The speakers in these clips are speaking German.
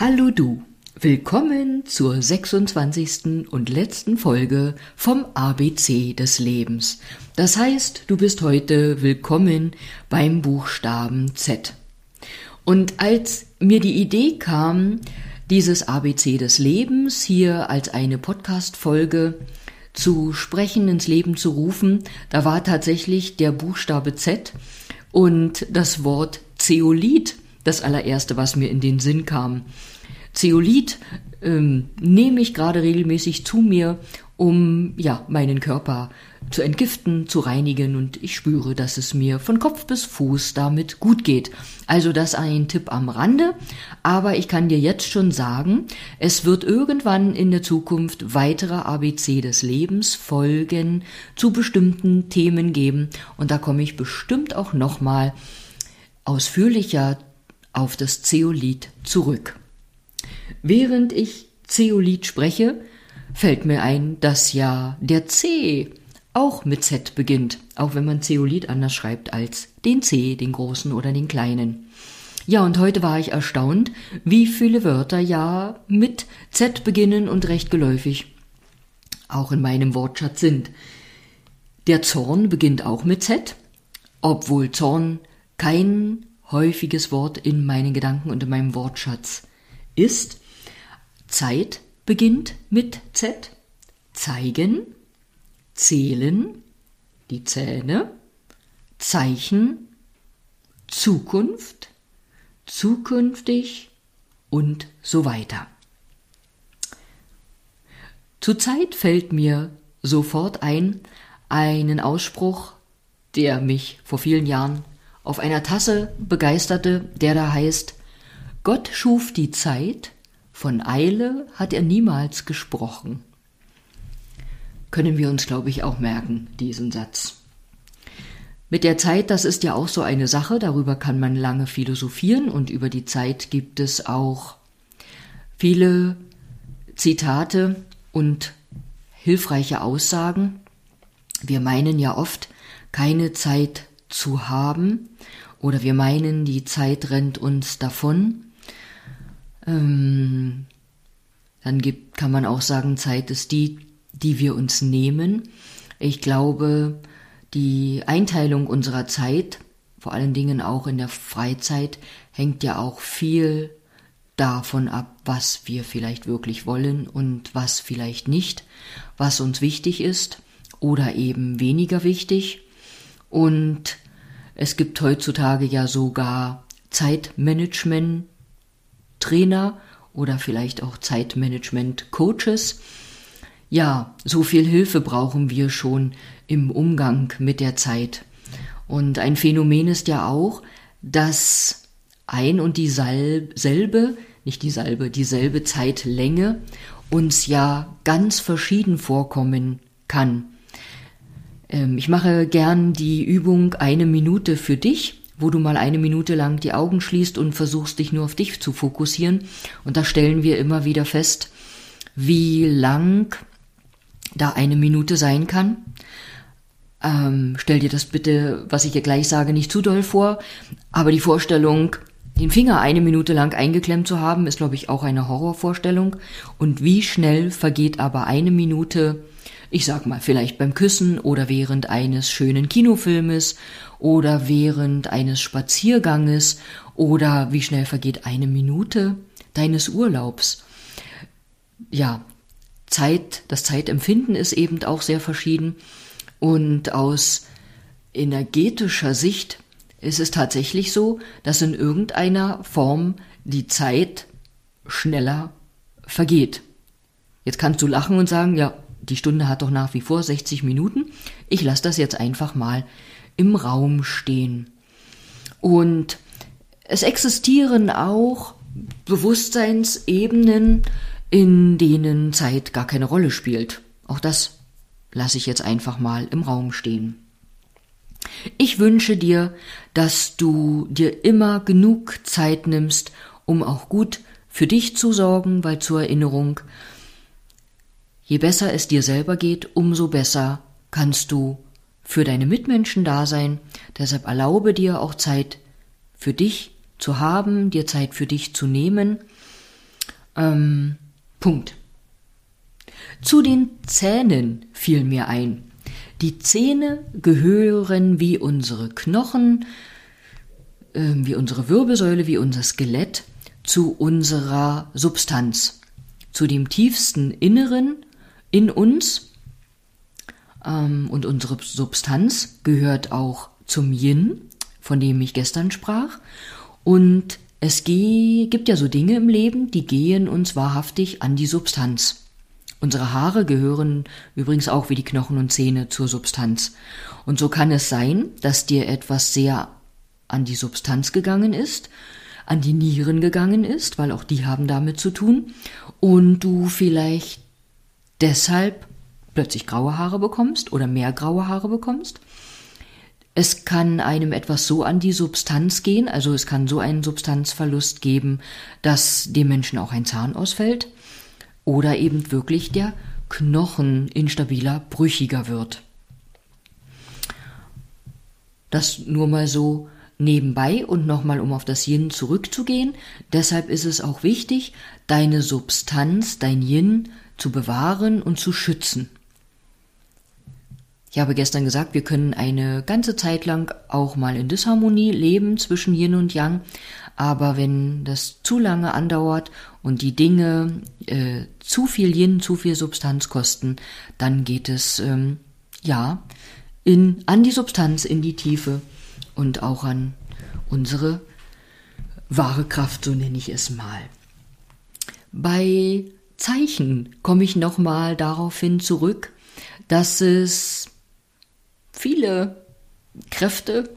Hallo du, willkommen zur 26. und letzten Folge vom ABC des Lebens. Das heißt, du bist heute willkommen beim Buchstaben Z. Und als mir die Idee kam, dieses ABC des Lebens hier als eine Podcast-Folge zu sprechen, ins Leben zu rufen, da war tatsächlich der Buchstabe Z und das Wort Zeolit das allererste, was mir in den Sinn kam. Zeolit ähm, nehme ich gerade regelmäßig zu mir, um ja meinen Körper zu entgiften, zu reinigen und ich spüre, dass es mir von Kopf bis Fuß damit gut geht. Also das ein Tipp am Rande, aber ich kann dir jetzt schon sagen, es wird irgendwann in der Zukunft weitere ABC des Lebens Folgen zu bestimmten Themen geben und da komme ich bestimmt auch nochmal ausführlicher auf das Zeolit zurück. Während ich Zeolit spreche, fällt mir ein, dass ja der C auch mit Z beginnt, auch wenn man Zeolit anders schreibt als den C, den großen oder den kleinen. Ja, und heute war ich erstaunt, wie viele Wörter ja mit Z beginnen und recht geläufig auch in meinem Wortschatz sind. Der Zorn beginnt auch mit Z, obwohl Zorn kein häufiges Wort in meinen Gedanken und in meinem Wortschatz ist. Zeit beginnt mit Z. Zeigen, zählen, die Zähne, Zeichen, Zukunft, zukünftig und so weiter. Zurzeit fällt mir sofort ein einen Ausspruch, der mich vor vielen Jahren auf einer Tasse begeisterte, der da heißt Gott schuf die Zeit, von Eile hat er niemals gesprochen. Können wir uns, glaube ich, auch merken, diesen Satz. Mit der Zeit, das ist ja auch so eine Sache, darüber kann man lange philosophieren und über die Zeit gibt es auch viele Zitate und hilfreiche Aussagen. Wir meinen ja oft, keine Zeit zu haben oder wir meinen, die Zeit rennt uns davon. Ähm, dann gibt, kann man auch sagen, Zeit ist die, die wir uns nehmen. Ich glaube, die Einteilung unserer Zeit, vor allen Dingen auch in der Freizeit, hängt ja auch viel davon ab, was wir vielleicht wirklich wollen und was vielleicht nicht, was uns wichtig ist oder eben weniger wichtig. Und es gibt heutzutage ja sogar Zeitmanagement-Trainer oder vielleicht auch Zeitmanagement-Coaches. Ja, so viel Hilfe brauchen wir schon im Umgang mit der Zeit. Und ein Phänomen ist ja auch, dass ein und dieselbe, nicht dieselbe, dieselbe Zeitlänge uns ja ganz verschieden vorkommen kann. Ähm, ich mache gern die Übung eine Minute für dich, wo du mal eine Minute lang die Augen schließt und versuchst dich nur auf dich zu fokussieren. Und da stellen wir immer wieder fest, wie lang da eine Minute sein kann. Ähm, stell dir das bitte, was ich dir gleich sage, nicht zu doll vor, aber die Vorstellung, den Finger eine Minute lang eingeklemmt zu haben, ist, glaube ich, auch eine Horrorvorstellung. Und wie schnell vergeht aber eine Minute ich sag mal, vielleicht beim Küssen oder während eines schönen Kinofilmes oder während eines Spazierganges oder wie schnell vergeht eine Minute deines Urlaubs. Ja, Zeit, das Zeitempfinden ist eben auch sehr verschieden und aus energetischer Sicht ist es tatsächlich so, dass in irgendeiner Form die Zeit schneller vergeht. Jetzt kannst du lachen und sagen, ja, die Stunde hat doch nach wie vor 60 Minuten. Ich lasse das jetzt einfach mal im Raum stehen. Und es existieren auch Bewusstseinsebenen, in denen Zeit gar keine Rolle spielt. Auch das lasse ich jetzt einfach mal im Raum stehen. Ich wünsche dir, dass du dir immer genug Zeit nimmst, um auch gut für dich zu sorgen, weil zur Erinnerung, Je besser es dir selber geht, umso besser kannst du für deine Mitmenschen da sein. Deshalb erlaube dir auch Zeit für dich zu haben, dir Zeit für dich zu nehmen. Ähm, Punkt. Zu den Zähnen fiel mir ein. Die Zähne gehören wie unsere Knochen, äh, wie unsere Wirbelsäule, wie unser Skelett zu unserer Substanz, zu dem tiefsten Inneren in uns. Ähm, und unsere Substanz gehört auch zum Yin, von dem ich gestern sprach. Und es gibt ja so Dinge im Leben, die gehen uns wahrhaftig an die Substanz. Unsere Haare gehören übrigens auch wie die Knochen und Zähne zur Substanz. Und so kann es sein, dass dir etwas sehr an die Substanz gegangen ist, an die Nieren gegangen ist, weil auch die haben damit zu tun, und du vielleicht deshalb plötzlich graue Haare bekommst oder mehr graue Haare bekommst. Es kann einem etwas so an die Substanz gehen, also es kann so einen Substanzverlust geben, dass dem Menschen auch ein Zahn ausfällt oder eben wirklich der Knochen instabiler, brüchiger wird. Das nur mal so nebenbei und nochmal um auf das Yin zurückzugehen. Deshalb ist es auch wichtig, deine Substanz, dein Yin zu bewahren und zu schützen. Ich habe gestern gesagt, wir können eine ganze Zeit lang auch mal in Disharmonie leben zwischen Yin und Yang, aber wenn das zu lange andauert und die Dinge äh, zu viel Yin, zu viel Substanz kosten, dann geht es ähm, ja in, an die Substanz, in die Tiefe und auch an unsere wahre Kraft, so nenne ich es mal. Bei Zeichen komme ich nochmal daraufhin zurück, dass es viele Kräfte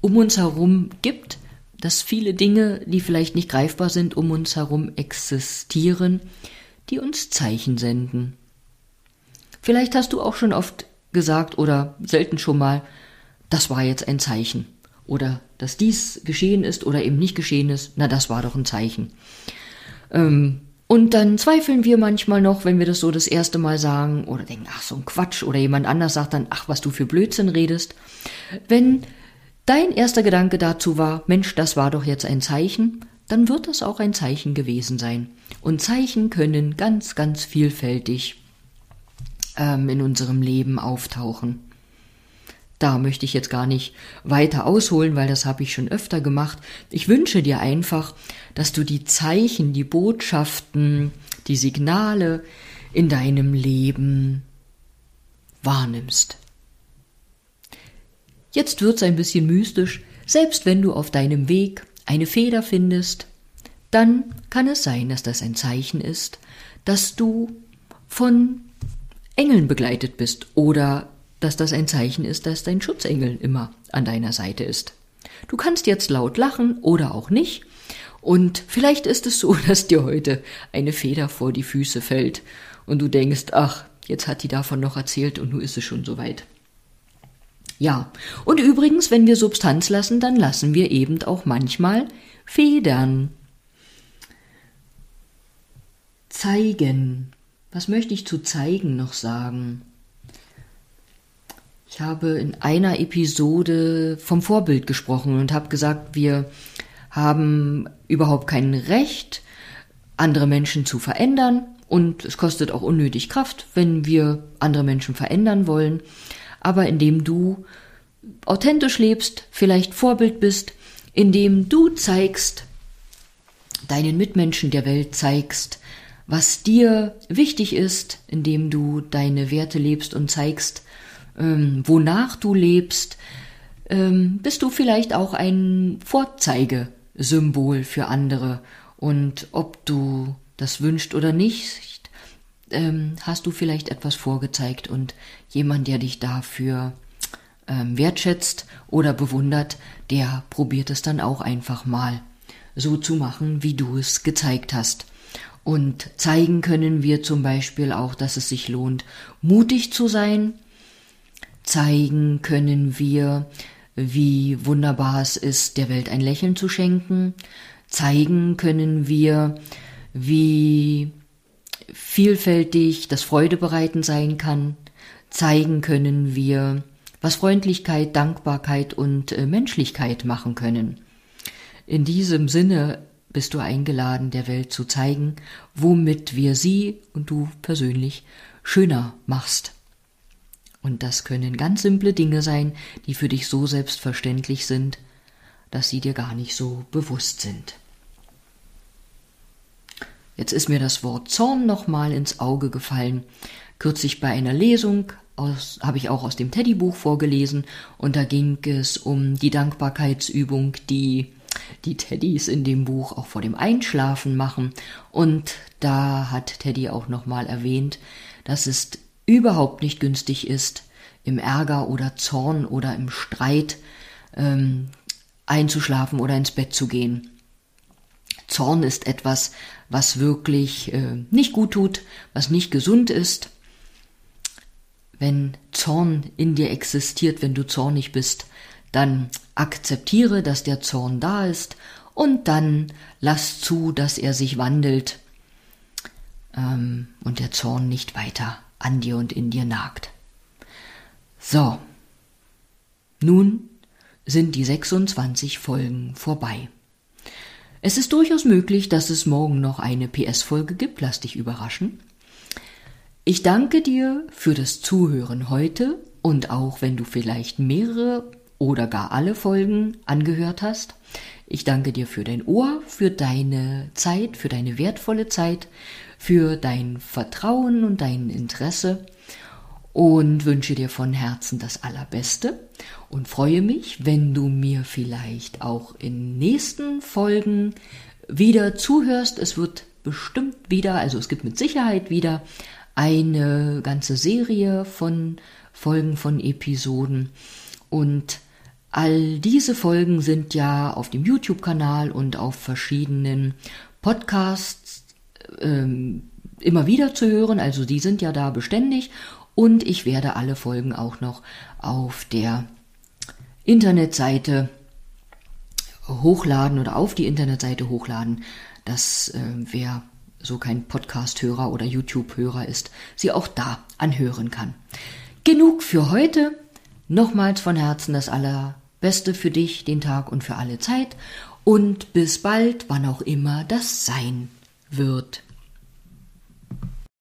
um uns herum gibt, dass viele Dinge, die vielleicht nicht greifbar sind, um uns herum existieren, die uns Zeichen senden. Vielleicht hast du auch schon oft gesagt oder selten schon mal, das war jetzt ein Zeichen. Oder dass dies geschehen ist oder eben nicht geschehen ist, na das war doch ein Zeichen. Ähm, und dann zweifeln wir manchmal noch, wenn wir das so das erste Mal sagen oder denken, ach so ein Quatsch oder jemand anders sagt dann, ach was du für Blödsinn redest. Wenn dein erster Gedanke dazu war, Mensch, das war doch jetzt ein Zeichen, dann wird das auch ein Zeichen gewesen sein. Und Zeichen können ganz, ganz vielfältig ähm, in unserem Leben auftauchen. Da möchte ich jetzt gar nicht weiter ausholen, weil das habe ich schon öfter gemacht. Ich wünsche dir einfach, dass du die Zeichen, die Botschaften, die Signale in deinem Leben wahrnimmst. Jetzt wird's ein bisschen mystisch, selbst wenn du auf deinem Weg eine Feder findest, dann kann es sein, dass das ein Zeichen ist, dass du von Engeln begleitet bist oder dass das ein Zeichen ist, dass dein Schutzengel immer an deiner Seite ist. Du kannst jetzt laut lachen oder auch nicht. Und vielleicht ist es so, dass dir heute eine Feder vor die Füße fällt und du denkst, ach, jetzt hat die davon noch erzählt und nun ist es schon soweit. Ja, und übrigens, wenn wir Substanz lassen, dann lassen wir eben auch manchmal Federn. Zeigen. Was möchte ich zu zeigen noch sagen? Ich habe in einer Episode vom Vorbild gesprochen und habe gesagt, wir haben überhaupt kein Recht, andere Menschen zu verändern und es kostet auch unnötig Kraft, wenn wir andere Menschen verändern wollen. Aber indem du authentisch lebst, vielleicht Vorbild bist, indem du zeigst, deinen Mitmenschen der Welt zeigst, was dir wichtig ist, indem du deine Werte lebst und zeigst, ähm, wonach du lebst, ähm, bist du vielleicht auch ein Vorzeigesymbol für andere. Und ob du das wünscht oder nicht, ähm, hast du vielleicht etwas vorgezeigt und jemand, der dich dafür ähm, wertschätzt oder bewundert, der probiert es dann auch einfach mal so zu machen, wie du es gezeigt hast. Und zeigen können wir zum Beispiel auch, dass es sich lohnt, mutig zu sein, zeigen können wir, wie wunderbar es ist, der Welt ein Lächeln zu schenken. Zeigen können wir, wie vielfältig das Freudebereiten sein kann. Zeigen können wir, was Freundlichkeit, Dankbarkeit und äh, Menschlichkeit machen können. In diesem Sinne bist du eingeladen, der Welt zu zeigen, womit wir sie und du persönlich schöner machst. Und das können ganz simple Dinge sein, die für dich so selbstverständlich sind, dass sie dir gar nicht so bewusst sind. Jetzt ist mir das Wort Zorn nochmal ins Auge gefallen. Kürzlich bei einer Lesung habe ich auch aus dem Teddybuch vorgelesen und da ging es um die Dankbarkeitsübung, die die Teddys in dem Buch auch vor dem Einschlafen machen. Und da hat Teddy auch nochmal erwähnt, dass es überhaupt nicht günstig ist, im Ärger oder Zorn oder im Streit ähm, einzuschlafen oder ins Bett zu gehen. Zorn ist etwas, was wirklich äh, nicht gut tut, was nicht gesund ist. Wenn Zorn in dir existiert, wenn du zornig bist, dann akzeptiere, dass der Zorn da ist und dann lass zu, dass er sich wandelt ähm, und der Zorn nicht weiter an dir und in dir nagt. So, nun sind die 26 Folgen vorbei. Es ist durchaus möglich, dass es morgen noch eine PS-Folge gibt, lass dich überraschen. Ich danke dir für das Zuhören heute und auch wenn du vielleicht mehrere oder gar alle Folgen angehört hast. Ich danke dir für dein Ohr, für deine Zeit, für deine wertvolle Zeit, für dein Vertrauen und dein Interesse und wünsche dir von Herzen das Allerbeste und freue mich, wenn du mir vielleicht auch in nächsten Folgen wieder zuhörst. Es wird bestimmt wieder, also es gibt mit Sicherheit wieder eine ganze Serie von Folgen von Episoden und All diese Folgen sind ja auf dem YouTube-Kanal und auf verschiedenen Podcasts ähm, immer wieder zu hören. Also die sind ja da beständig und ich werde alle Folgen auch noch auf der Internetseite hochladen oder auf die Internetseite hochladen, dass äh, wer so kein Podcast-Hörer oder YouTube-Hörer ist, sie auch da anhören kann. Genug für heute. Nochmals von Herzen das Allerbeste für dich, den Tag und für alle Zeit. Und bis bald, wann auch immer das sein wird.